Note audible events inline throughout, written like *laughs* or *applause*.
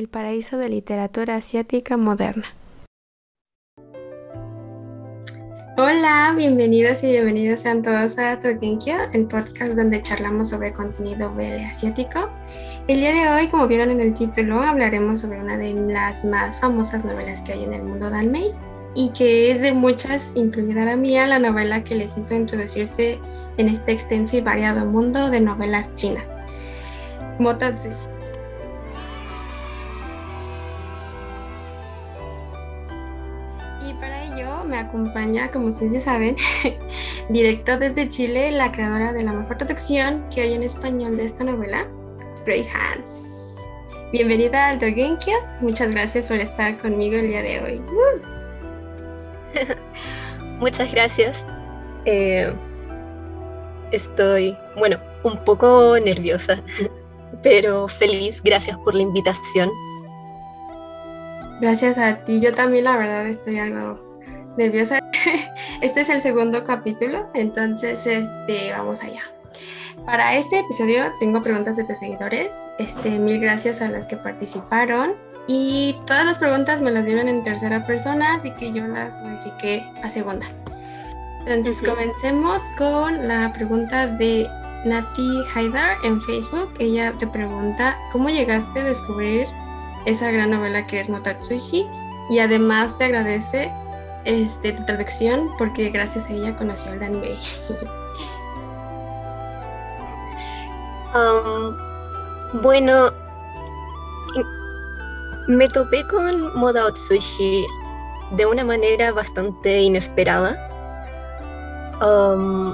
El paraíso de literatura asiática moderna. Hola, bienvenidos y bienvenidos sean todos a Togenkyo, el podcast donde charlamos sobre contenido BL asiático. El día de hoy, como vieron en el título, hablaremos sobre una de las más famosas novelas que hay en el mundo Danmei y que es de muchas, incluida la mía, la novela que les hizo introducirse en este extenso y variado mundo de novelas chinas. Motatsushi. Y para ello me acompaña, como ustedes ya saben, *laughs* directo desde Chile, la creadora de la mejor traducción que hay en español de esta novela, Grey Hands. Bienvenida al Dogenkyo. Muchas gracias por estar conmigo el día de hoy. *laughs* Muchas gracias. Eh, estoy, bueno, un poco nerviosa, *laughs* pero feliz. Gracias por la invitación. Gracias a ti. Yo también, la verdad, estoy algo nerviosa. *laughs* Este es el segundo capítulo, entonces este, vamos allá. Para este episodio tengo preguntas de tus seguidores. Este, mil gracias a las que participaron. Y todas las preguntas me las dieron en tercera persona, así que yo las modifiqué a segunda. Entonces comencemos con la pregunta de Nati Haidar en Facebook. Ella te pregunta, ¿cómo llegaste a descubrir esa gran novela que es Motatsushi? Y además te agradece este, tu traducción porque gracias a ella conoció al Danmei. *laughs* um, bueno, me topé con Modatsushi de una manera bastante inesperada. Um,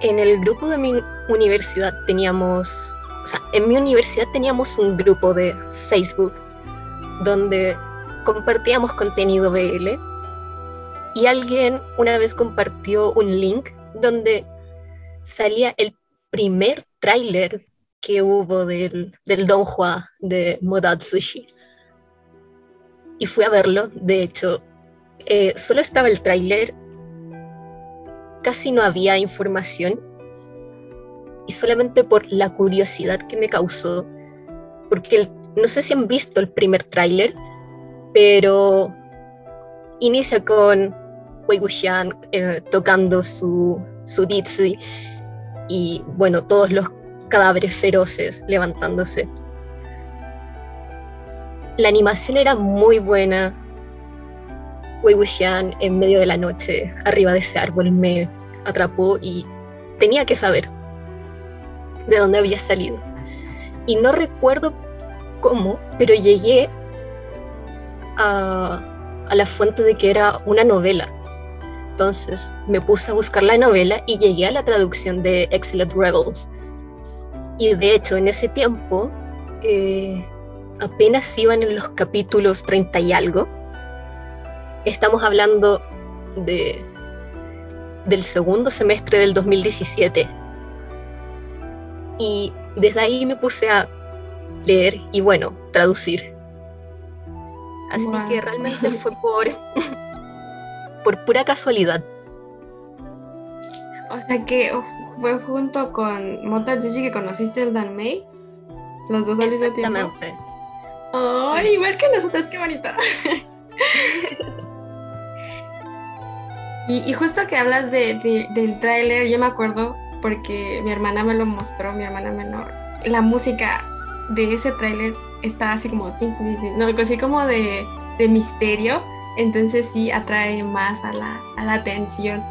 en el grupo de mi universidad teníamos, o sea, en mi universidad teníamos un grupo de Facebook donde compartíamos contenido BL y alguien una vez compartió un link donde salía el primer tráiler que hubo del, del Don Juan de Modatsushi. Y fui a verlo, de hecho, eh, solo estaba el tráiler, casi no había información, y solamente por la curiosidad que me causó, porque no sé si han visto el primer tráiler, pero inicia con Wei Wuxian eh, tocando su, su y bueno, todos los cadáveres feroces levantándose. La animación era muy buena. Wei Wuxian en medio de la noche, arriba de ese árbol, me atrapó y tenía que saber de dónde había salido. Y no recuerdo cómo, pero llegué a, a la fuente de que era una novela. Entonces me puse a buscar la novela y llegué a la traducción de Excellent Rebels, y de hecho, en ese tiempo, eh, apenas iban en los capítulos 30 y algo. Estamos hablando de, del segundo semestre del 2017. Y desde ahí me puse a leer y bueno, traducir. Así que realmente fue por, por pura casualidad. O sea que fue junto con Mota Gigi que conociste el Danmei. Los dos al mismo tiempo. Ay, igual que nosotros, qué bonita. *laughs* y, justo que hablas de, del tráiler, yo me acuerdo porque mi hermana me lo mostró, mi hermana menor. La música de ese tráiler está así como, no, así como de, de misterio, entonces sí atrae más a la, a la atención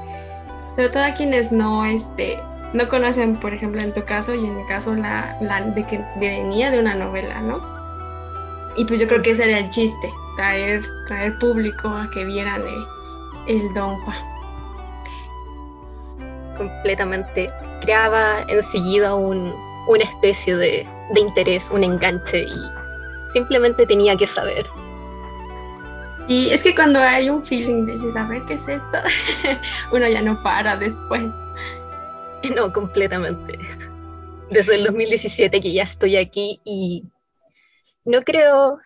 sobre todo a quienes no, este, no conocen, por ejemplo, en tu caso y en mi caso, la, de que venía de una novela, ¿no? Y pues yo creo que ese era el chiste, traer, traer público a que vieran el, el Don Completamente. Creaba enseguida un, una especie de, de interés, un enganche y simplemente tenía que saber. Y es que cuando hay un feeling dices, a ver qué es esto, *laughs* uno ya no para después. *laughs* No, completamente. Desde el 2017 que ya estoy aquí y no creo,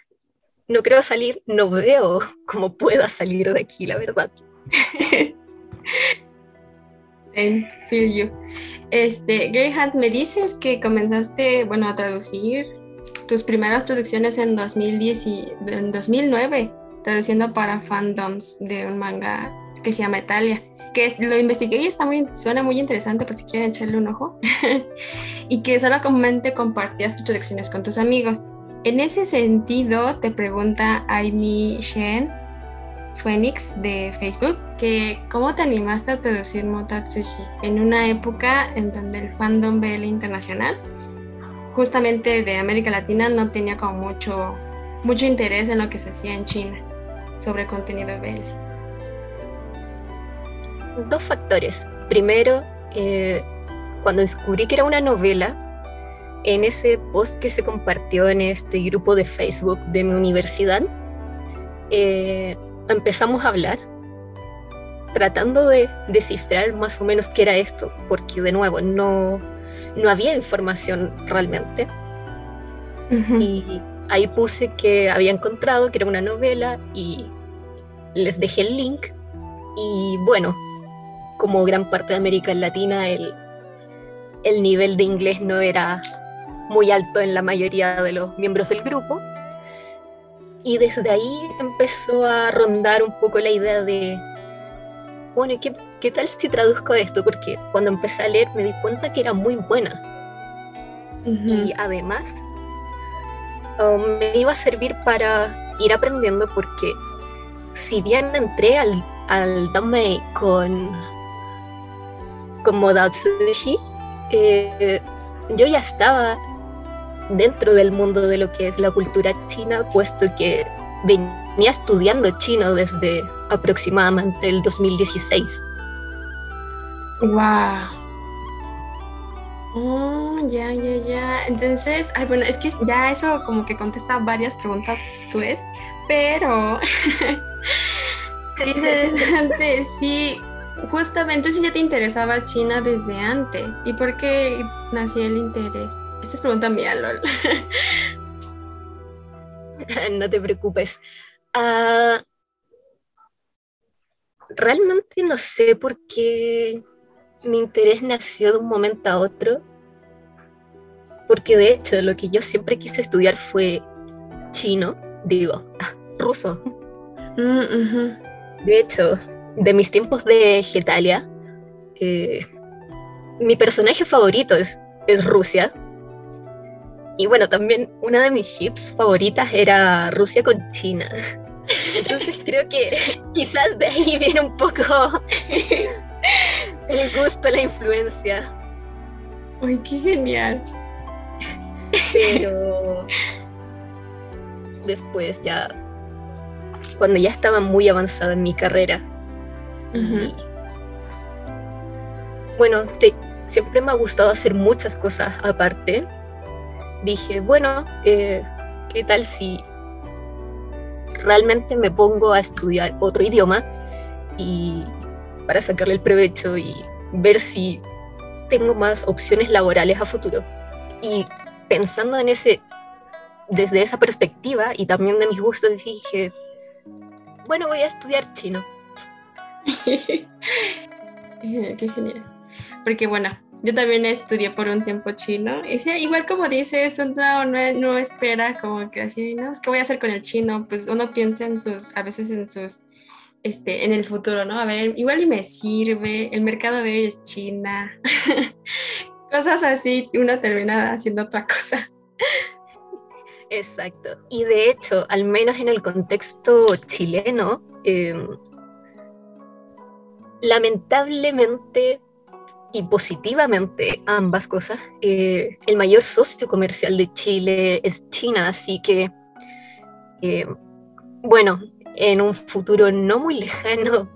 no creo salir, no veo cómo pueda salir de aquí, la verdad. *laughs* Same, feel you. Este, Greyhound, me dices que comenzaste, bueno, a traducir tus primeras traducciones en, 2010 y, en 2009, traduciendo para fandoms de un manga que se llama Italia que lo investigué y está muy, suena muy interesante por si quieren echarle un ojo, *laughs* y que solamente compartías tus traducciones con tus amigos. En ese sentido, te pregunta Amy Shen Phoenix de Facebook que cómo te animaste a traducir Motatsushi en una época en donde el fandom BL internacional, justamente de América Latina, no tenía como mucho, mucho interés en lo que se hacía en China sobre contenido BL dos factores. Primero, eh, cuando descubrí que era una novela, en ese post que se compartió en este grupo de Facebook de mi universidad, eh, empezamos a hablar, tratando de descifrar más o menos qué era esto, porque de nuevo no, no había información realmente. Y ahí puse que había encontrado que era una novela y les dejé el link. Y bueno, como gran parte de América Latina, el, el nivel de inglés no era muy alto en la mayoría de los miembros del grupo. Y desde ahí empezó a rondar un poco la idea de, bueno, ¿qué, qué tal si traduzco esto? Porque cuando empecé a leer me di cuenta que era muy buena. Y además um, me iba a servir para ir aprendiendo porque si bien entré al, al con como Datsushi, eh, yo ya estaba dentro del mundo de lo que es la cultura china, puesto que venía estudiando chino desde aproximadamente el 2016. ¡Wow! ya, ya, ya. Entonces, ay, bueno, es que ya eso como que contesta varias preguntas después, pero *laughs* interesante, sí, justamente si ya te interesaba China desde antes. ¿Y por qué nació el interés? Esta es pregunta mía, LOL. *laughs* no te preocupes. Ah, realmente no sé por qué mi interés nació de un momento a otro. Porque de hecho lo que yo siempre quise estudiar fue chino, digo, ah, ruso. Mm, de hecho, de mis tiempos de Getalia, eh, mi personaje favorito es, es Rusia. Y bueno, también una de mis ships favoritas era Rusia con China. Entonces *laughs* creo que quizás de ahí viene un poco el gusto, la influencia. ¡Ay, qué genial! Pero después ya, cuando ya estaba muy avanzada en mi carrera, bueno, siempre me ha gustado hacer muchas cosas aparte. Dije, bueno, eh, ¿qué tal si realmente me pongo a estudiar otro idioma y para sacarle el provecho y ver si tengo más opciones laborales a futuro? Y pensando en ese, desde esa perspectiva y también de mis gustos, dije, bueno, voy a estudiar chino. *laughs* Qué genial. Porque bueno, yo también estudié por un tiempo chino. Y sí, igual como dices, uno no, espera como que así, ¿no? Que voy a hacer con el chino. Pues uno piensa en sus, a veces en sus, este, en el futuro, ¿no? A ver, igual y me sirve, el mercado de hoy es China. *laughs* Cosas así, uno termina haciendo otra cosa. Exacto. Y de hecho, al menos en el contexto chileno, eh, lamentablemente y positivamente ambas cosas, eh, el mayor socio comercial de Chile es China, así que, eh, bueno, en un futuro no muy lejano,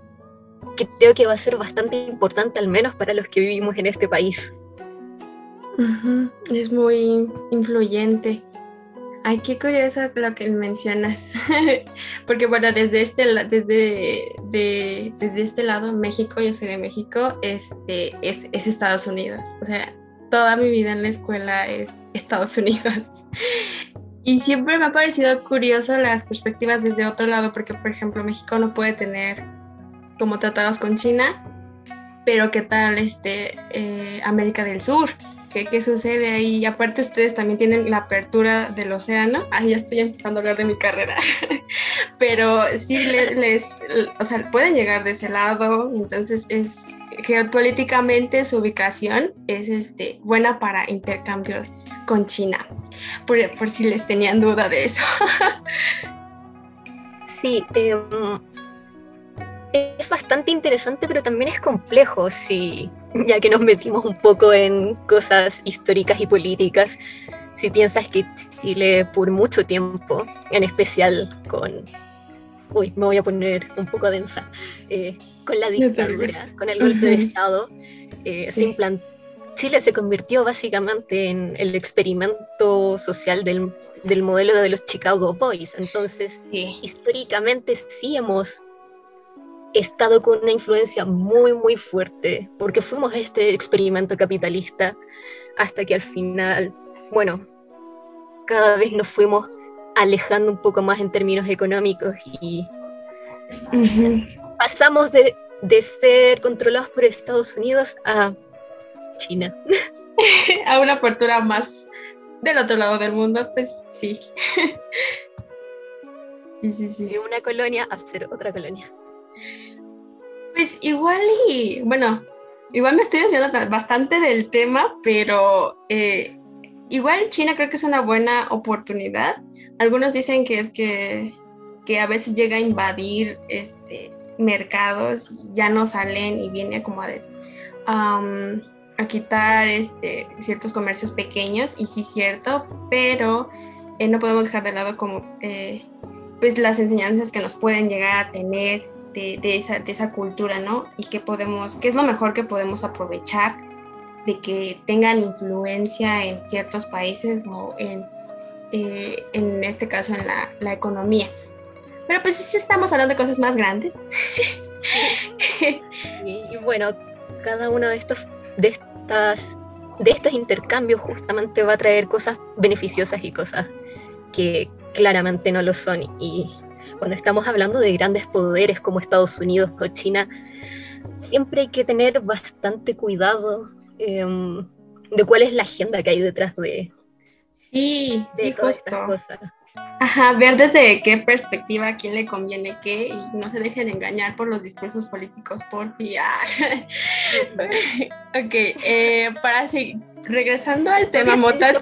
*laughs* creo que va a ser bastante importante, al menos para los que vivimos en este país. Es muy influyente. Ay, qué curioso lo que mencionas. *laughs* Porque bueno, desde este, desde, desde este lado, México, yo soy de México, este, es, es, Estados Unidos. O sea, toda mi vida en la escuela es Estados *laughs* Unidos. Y siempre me ha parecido curioso las perspectivas desde otro lado, porque por ejemplo México no puede tener como tratados con China, pero qué tal este, eh, América del Sur qué, sucede ahí. Y aparte ustedes también tienen la apertura del océano. Ahí ya estoy empezando a hablar de mi carrera. *laughs* Pero sí les, o sea, pueden llegar de ese lado. Entonces es geopolíticamente su ubicación es este, buena para intercambios con China. Por, por si les tenían duda de eso. *laughs* sí, eh, bastante interesante, pero también es complejo, si, *laughs* ya que nos metimos un poco en cosas históricas y políticas. Si piensas que Chile por mucho tiempo, en especial con, uy, me voy a poner un poco densa, eh, con la dictadura, con el golpe de Estado, eh, Chile se convirtió básicamente en el experimento social del, del modelo de los Chicago Boys. Entonces, históricamente sí hemos estado con una influencia muy, muy fuerte, porque fuimos a este experimento capitalista hasta que al final, bueno, cada vez nos fuimos alejando un poco más en términos económicos y pasamos de, de, ser controlados por Estados Unidos a China. *laughs* a una apertura más del otro lado del mundo, pues sí. *laughs* sí, sí, sí. De una colonia a ser otra colonia. Pues igual y, bueno, igual me estoy desviando bastante del tema, pero eh, igual China creo que es una buena oportunidad. Algunos dicen que es que, a veces llega a invadir este, mercados, ya no salen y viene como a, a quitar este, ciertos comercios pequeños, y sí cierto, pero eh, no podemos dejar de lado como eh, pues las enseñanzas que nos pueden llegar a tener de, esa, cultura, ¿no? Y qué podemos, qué es lo mejor que podemos aprovechar de que tengan influencia en ciertos países o en, eh, en este caso en la, la, economía. Pero pues sí estamos hablando de cosas más grandes. *laughs* y, bueno, cada uno de estos, de estas, de estos intercambios justamente va a traer cosas beneficiosas y cosas que claramente no lo son. Y cuando estamos hablando de grandes poderes como Estados Unidos o China, siempre hay que tener bastante cuidado em, de cuál es la agenda que hay detrás de, sí, sí, justo. Ajá, ver desde qué perspectiva a quién le conviene qué y no se dejen engañar por los discursos políticos, por fiar. *laughs* ok, eh, para seguir, regresando al tema Mota.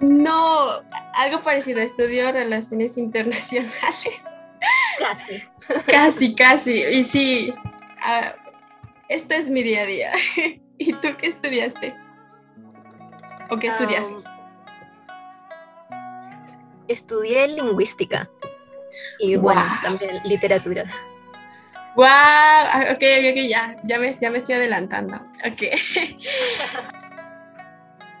No, algo parecido, estudio relaciones internacionales. Casi. Casi, casi. Y sí, uh, esto es mi día a día. *laughs* ¿Y tú qué estudiaste? ¿O qué estudias? Estudié lingüística y bueno, también literatura. ¡Wow! Ah, ok, ok, ya, ya me, ya me estoy adelantando. Ok. *laughs*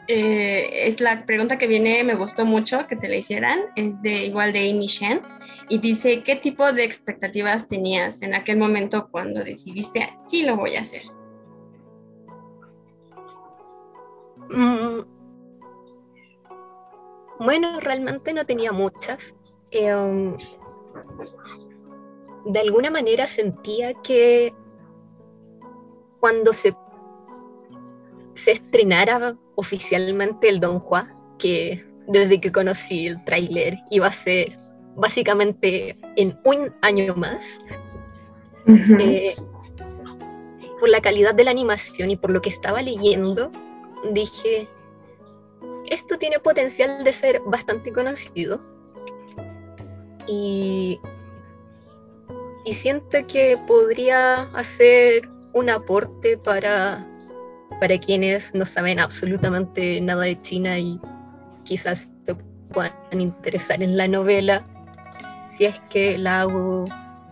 Eh, es la pregunta que viene, me gustó mucho que te la hicieran, es de igual de Amy Shen, y dice, ¿qué tipo de expectativas tenías en aquel momento cuando decidiste, sí lo voy a hacer? Mm. Bueno, realmente no tenía muchas. Em, de alguna manera sentía que cuando se, se estrenara oficialmente el Don Juan, que desde que conocí el tráiler iba a ser básicamente en un año más. Eh, por la calidad de la animación y por lo que estaba leyendo, dije, esto tiene potencial de ser bastante conocido. Y, siento que podría hacer un aporte para para quienes no saben absolutamente nada de China y quizás se puedan interesar en la novela, si es que la hago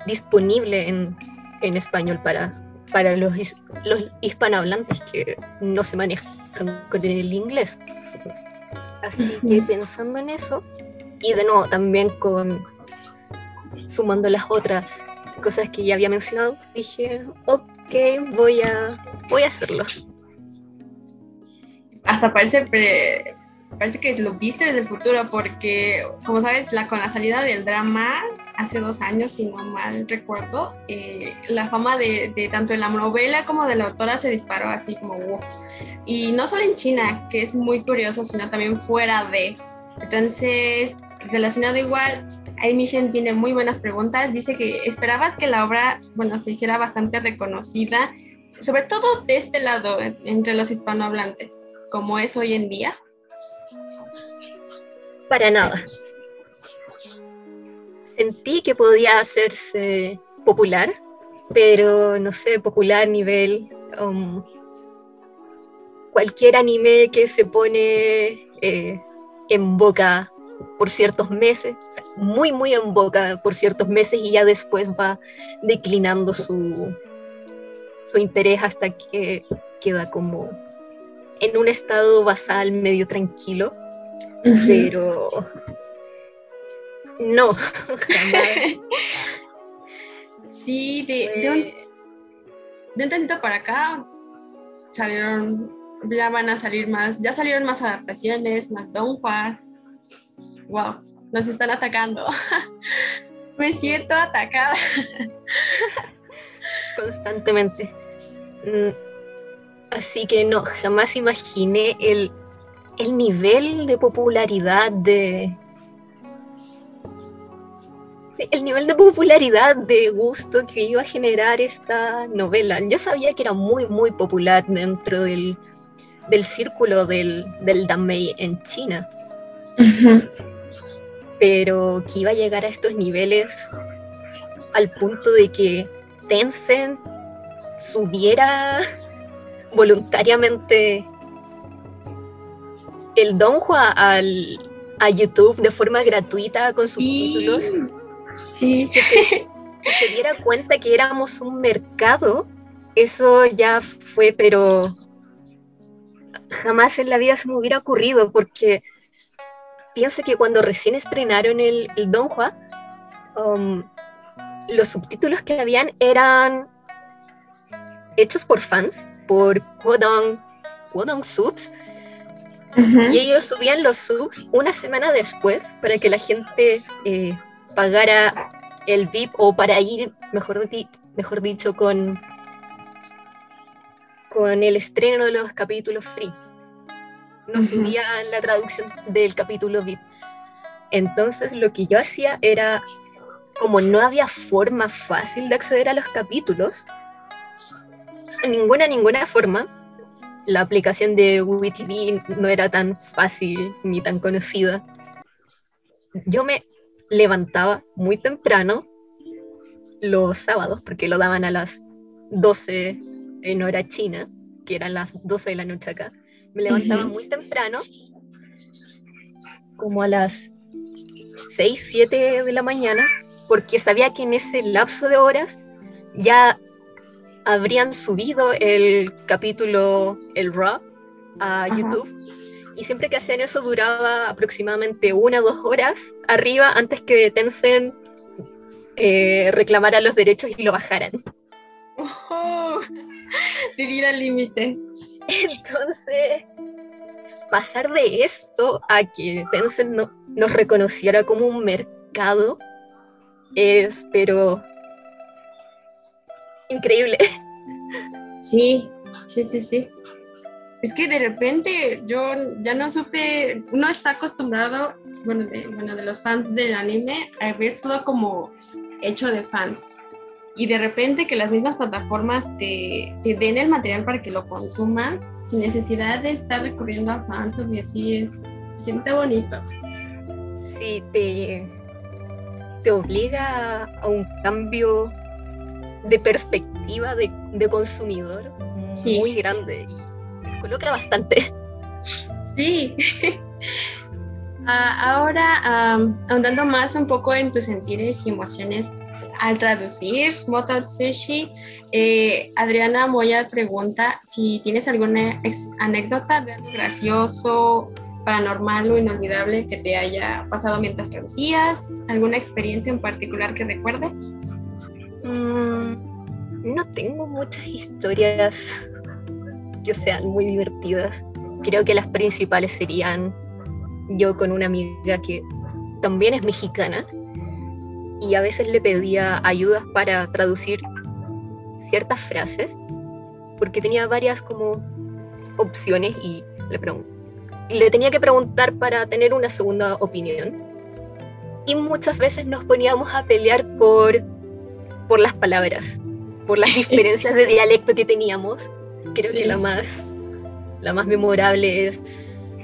disponible en, español para, para los, los hispanohablantes que no se manejan con el inglés. Así que pensando en eso, y de nuevo también con sumando las otras cosas que ya había mencionado, dije, ok, voy a, voy a hacerlo. Hasta parece parece que lo viste desde el futuro porque, como sabes, la, con la salida del drama hace dos años, si no mal recuerdo, eh, la fama de, tanto de la novela como de la autora se disparó así como wow. Y no solo en China, que es muy curioso, sino también fuera de. Entonces, relacionado igual, Amy Shen tiene muy buenas preguntas. Dice que esperaba que la obra, bueno, se hiciera bastante reconocida, sobre todo de este lado, entre los hispanohablantes, como es hoy en día. Para nada. Sentí que podía hacerse popular, pero no sé, popular nivel um, cualquier anime que se pone eh, en boca por ciertos meses, muy, muy en boca por ciertos meses y ya después va declinando su, su interés hasta que queda como en un estado basal medio tranquilo, pero no. *laughs* Sí, de, de, un, de un tantito para acá salieron, ya van a salir más, ya salieron más adaptaciones, más donjuas. Wow, nos están atacando. *laughs* Me siento atacada. *laughs* Constantemente. Así que no, jamás imaginé el, el nivel de popularidad de, el nivel de popularidad, de gusto que iba a generar esta novela. Yo sabía que era muy, muy popular dentro del, del círculo del, del Danmei en China. Pero que iba a llegar a estos niveles al punto de que Tencent subiera *laughs* voluntariamente el Donghua al, a YouTube de forma gratuita con subtítulos. Sí. *laughs* Que se, que se diera cuenta que éramos un mercado, eso ya fue, pero jamás en la vida se me hubiera ocurrido, porque piensa que cuando recién estrenaron el, el Donghua, um, los subtítulos que habían eran hechos por fans, por Wodong, Wodong Subs, y ellos subían los subs una semana después para que la gente eh, pagara el VIP o para ir, mejor, di mejor dicho, con, con el estreno de los capítulos free. No subían la traducción del capítulo VIP. Entonces lo que yo hacía era, como no había forma fácil de acceder a los capítulos, ninguna, ninguna forma, la aplicación de WeTV no era tan fácil ni tan conocida. Yo me levantaba muy temprano los sábados, porque lo daban a las 12 en hora china, que eran las 12 de la noche acá. Me levantaba muy temprano, como a las 6, 7 de la mañana, porque sabía que en ese lapso de horas ya habrían subido el capítulo, el Raw, a Ajá. YouTube y siempre que hacían eso duraba aproximadamente una o dos horas arriba antes que Tencent eh, reclamara los derechos y lo bajaran. Oh, vivir al límite. Entonces, pasar de esto a que Tencent no, nos reconociera como un mercado es, pero, increíble. Sí, sí, sí, sí. Es que de repente yo ya no supe, uno está acostumbrado, bueno de, bueno, de los fans del anime, a ver todo como hecho de fans. Y de repente que las mismas plataformas te, te den el material para que lo consumas sin necesidad de estar recurriendo a fans y así es, se siente bonito. Sí, te, te obliga a un cambio de perspectiva de, de consumidor Sí. muy grande y coloca bastante. Sí. *laughs* Ah, ahora, um, ahondando más un poco en tus sentires y emociones al traducir Moto Tsushi, eh, Adriana Moya pregunta si tienes alguna anécdota de algo gracioso, paranormal o inolvidable que te haya pasado mientras traducías, alguna experiencia en particular que recuerdes. Mm, no tengo muchas historias que sean muy divertidas. Creo que las principales serían yo con una amiga que también es mexicana y a veces le pedía ayudas para traducir ciertas frases porque tenía varias como opciones y le, le tenía que preguntar para tener una segunda opinión. Y muchas veces nos poníamos a pelear por, por las palabras, por las *laughs* diferencias de dialecto que teníamos. Creo que la más, la más memorable es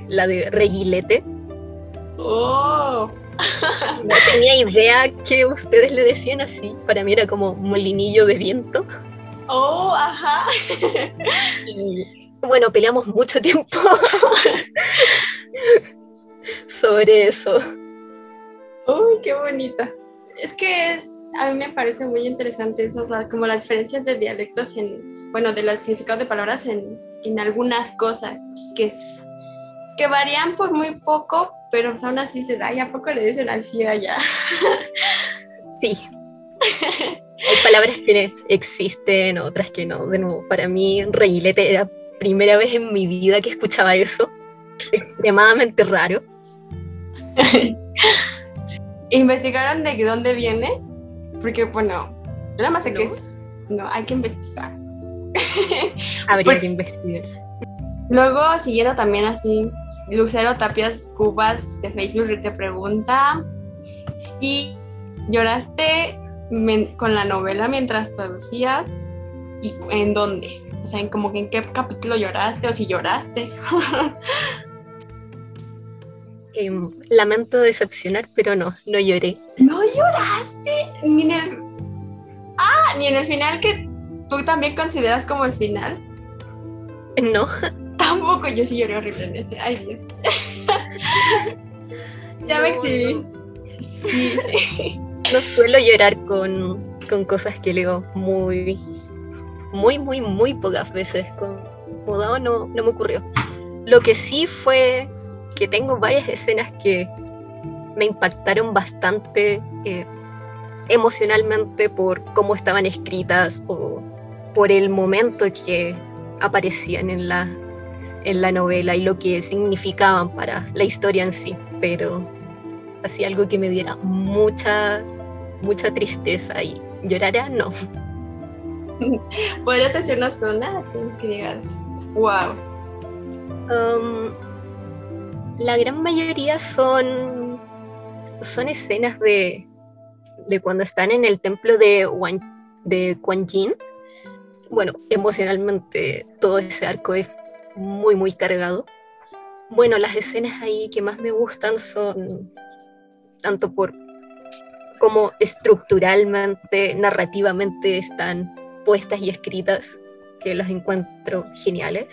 la de reguilete. ¡Oh! *laughs* No tenía idea que ustedes le decían así. Para mí era como molinillo de viento. Oh, ajá. Y bueno, peleamos mucho tiempo *laughs* sobre eso. Uy, qué bonita. Es que es, a mí me parece muy interesante eso, como las diferencias de dialectos en, bueno, de los significados de palabras en, en algunas cosas, que es que varían por muy poco, pero aún así dices, ay, ¿a poco le dicen así allá? *laughs* Sí. Hay palabras que existen, otras que no. De nuevo, para mí, reguilete era primera vez en mi vida que escuchaba eso. Extremadamente raro. *laughs* ¿Investigaron de dónde viene? Porque, bueno, nada más sé que es. No, hay que investigar. *laughs* Habría que investigarse. Luego, siguiendo también así, Lucero Tapias Cubas de Facebook te pregunta si lloraste con la novela mientras traducías y en dónde. O sea, en como que en qué capítulo lloraste o si lloraste. *laughs* Em, lamento decepcionar, pero no, no lloré. ¿No lloraste? Ni en el... Ah, ni en el final que tú también consideras como el final. No. *laughs* Tampoco, yo sí lloré horrible en ese. Ay, Dios. *laughs* ya me exhibí. Sí. *laughs* No suelo llorar con, con cosas que leo muy, muy, muy, muy pocas veces. Con no, no me ocurrió. Lo que sí fue que tengo varias escenas que me impactaron bastante eh, emocionalmente por cómo estaban escritas o por el momento que aparecían en la, en la novela y lo que significaban para la historia en sí, pero así algo que me diera mucha, mucha tristeza y llorara, no. *laughs* ¿Podrías decirnos una así que digas, wow? Um, la gran mayoría son, son escenas de, de cuando están en el templo de, de Quan Yin. Bueno, emocionalmente todo ese arco es muy, muy cargado. Bueno, las escenas ahí que más me gustan son tanto por cómo estructuralmente, narrativamente están puestas y escritas, que las encuentro geniales.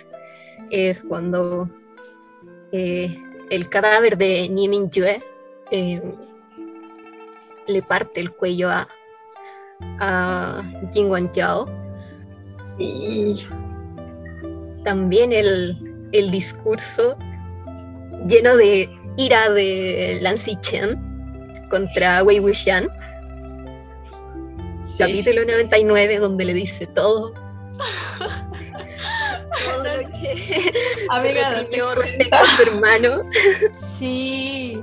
Es cuando eh, el cadáver de Ni Yue eh, le parte el cuello a, a Jin Yao. Y también el, discurso lleno de ira de Lan Chen contra Wei Wuxian. Capítulo 99, donde le dice todo. *laughs* todo lo que Amiga, respecto a su hermano. Sí,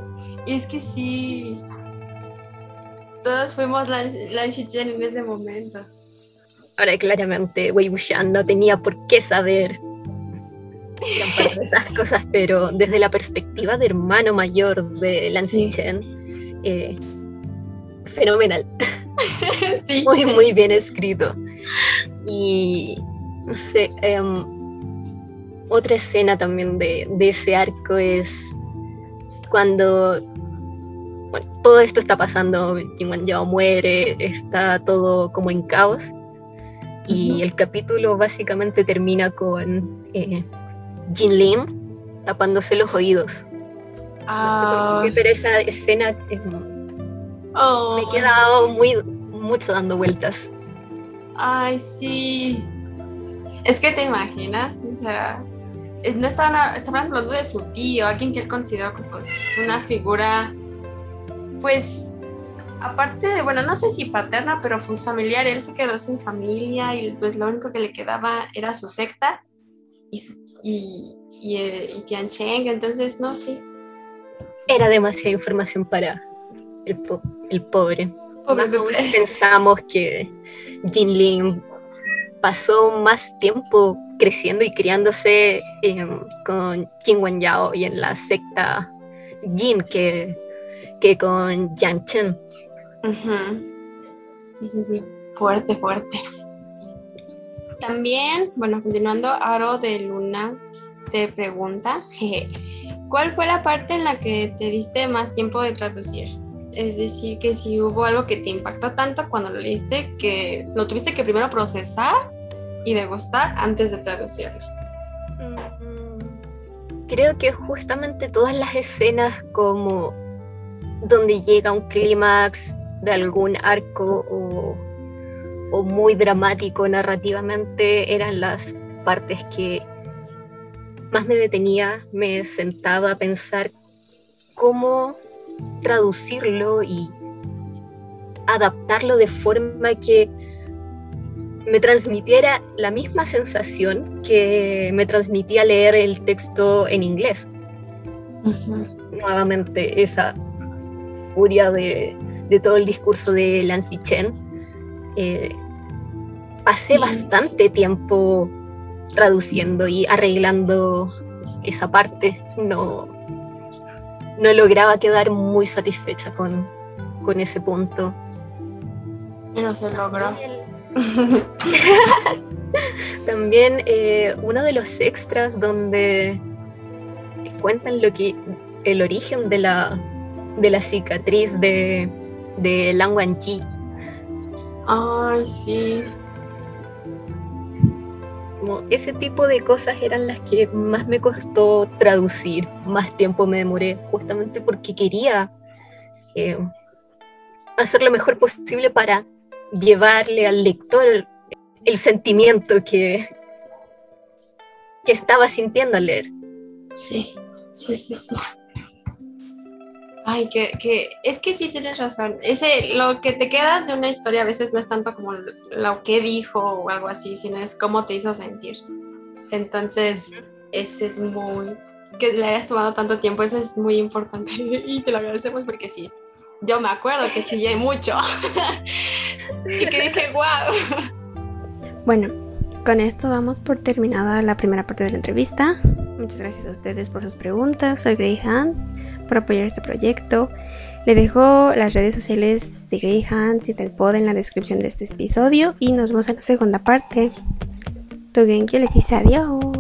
es que sí. Todos fuimos Lan, Chen en ese momento. Ahora, claramente, Wei Wuxian no tenía por qué saber esas *laughs* cosas, pero desde la perspectiva de hermano mayor de Lan Chen, eh, fenomenal. *laughs* muy, muy bien escrito. Y no sé, em, otra escena también de, ese arco es cuando todo esto está pasando, Jin Yao muere, está todo como en caos. Y el capítulo básicamente termina con eh, Jin Lin tapándose los oídos. Ah. pero esa escena me he quedado muy, mucho dando vueltas. Ay, sí. Es que te imaginas, o sea, no estaban, hablando de su tío, alguien que él consideró pues, una figura, pues, aparte de, bueno, no sé si paterna, pero fue familiar, él se quedó sin familia y pues lo único que le quedaba era su secta y, y, y, eh, Tian Cheng, entonces, no, sí. era demasiada información para el, pobre. pensamos que Jin Ling pasó más tiempo creciendo y criándose em, con Jin Wen Yao y en la secta Jin que, que con Yang Chen. Sí, sí, sí, fuerte, fuerte. También, bueno, continuando, Aro de Luna te pregunta, ¿cuál fue la parte en la que te diste más tiempo de traducir? Es decir, que si hubo algo que te impactó tanto cuando lo leíste que lo tuviste que primero procesar y degustar antes de traducirlo. Mm, creo que justamente todas las escenas como donde llega un clímax de algún arco o, o muy dramático narrativamente eran las partes que más me detenía, me sentaba a pensar cómo traducirlo y adaptarlo de forma que me transmitiera la misma sensación que me transmitía leer el texto en inglés. Nuevamente, esa furia de, todo el discurso de Lancy Chen. Eh, pasé bastante tiempo traduciendo y arreglando esa parte. No, no lograba quedar muy satisfecha con, con ese punto. Pero se logró. *laughs* También eh, uno de los extras donde cuentan lo que el origen de la, de la cicatriz de, de Lang Wangji. Ay, sí ese tipo de cosas eran las que más me costó traducir, más tiempo me demoré, justamente porque quería eh, hacer lo mejor posible para llevarle al lector el sentimiento que, que estaba sintiendo al leer. Sí, sí, sí, sí. Ay, que, que, es que sí tienes razón. Ese, lo que te quedas de una historia a veces no es tanto como lo que dijo o algo así, sino es cómo te hizo sentir. Entonces, ese es muy, que le hayas tomado tanto tiempo, eso es muy importante *laughs* y te lo agradecemos porque sí. Yo me acuerdo que chillé mucho *laughs* y que dije, wow. Bueno, con esto damos por terminada la primera parte de la entrevista. Muchas gracias a ustedes por sus preguntas. Soy Grey Hans por apoyar este proyecto. Le dejo las redes sociales de Grey Hans y del pod en la descripción de este episodio y nos vemos en la segunda parte. Tu Genki les dice adiós.